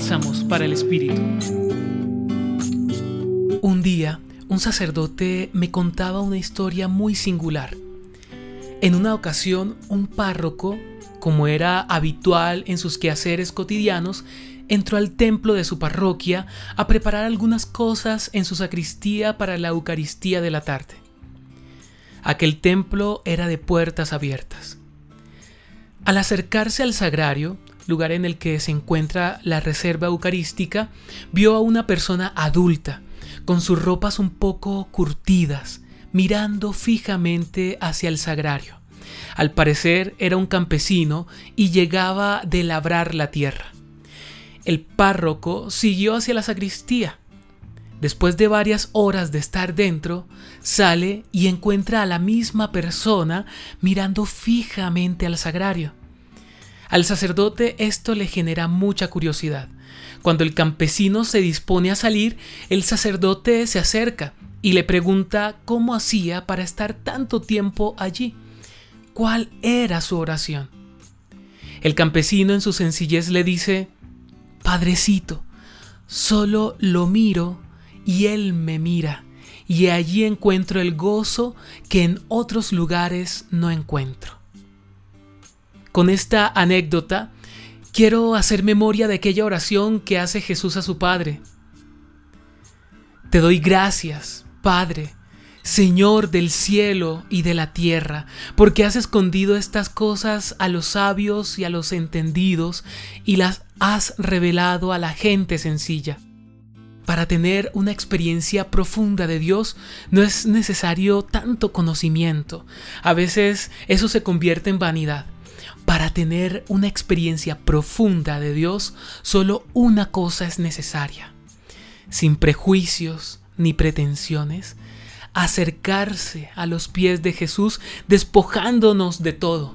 Bálsamos para el Espíritu. Un día, un sacerdote me contaba una historia muy singular. En una ocasión, un párroco, como era habitual en sus quehaceres cotidianos, entró al templo de su parroquia a preparar algunas cosas en su sacristía para la Eucaristía de la tarde. Aquel templo era de puertas abiertas. Al acercarse al sagrario, lugar en el que se encuentra la reserva eucarística, vio a una persona adulta, con sus ropas un poco curtidas, mirando fijamente hacia el sagrario. Al parecer era un campesino y llegaba de labrar la tierra. El párroco siguió hacia la sacristía. Después de varias horas de estar dentro, sale y encuentra a la misma persona mirando fijamente al sagrario. Al sacerdote esto le genera mucha curiosidad. Cuando el campesino se dispone a salir, el sacerdote se acerca y le pregunta cómo hacía para estar tanto tiempo allí. ¿Cuál era su oración? El campesino en su sencillez le dice, Padrecito, solo lo miro y él me mira, y allí encuentro el gozo que en otros lugares no encuentro. Con esta anécdota, quiero hacer memoria de aquella oración que hace Jesús a su Padre. Te doy gracias, Padre, Señor del cielo y de la tierra, porque has escondido estas cosas a los sabios y a los entendidos y las has revelado a la gente sencilla. Para tener una experiencia profunda de Dios no es necesario tanto conocimiento. A veces eso se convierte en vanidad. Para tener una experiencia profunda de Dios, solo una cosa es necesaria. Sin prejuicios ni pretensiones, acercarse a los pies de Jesús despojándonos de todo.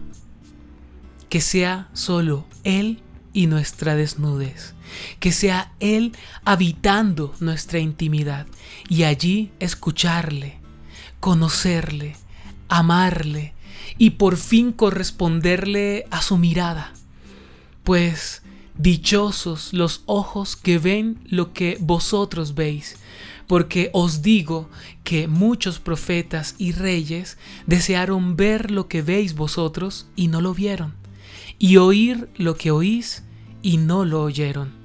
Que sea solo Él y nuestra desnudez. Que sea Él habitando nuestra intimidad y allí escucharle, conocerle, amarle y por fin corresponderle a su mirada. Pues dichosos los ojos que ven lo que vosotros veis, porque os digo que muchos profetas y reyes desearon ver lo que veis vosotros y no lo vieron, y oír lo que oís y no lo oyeron.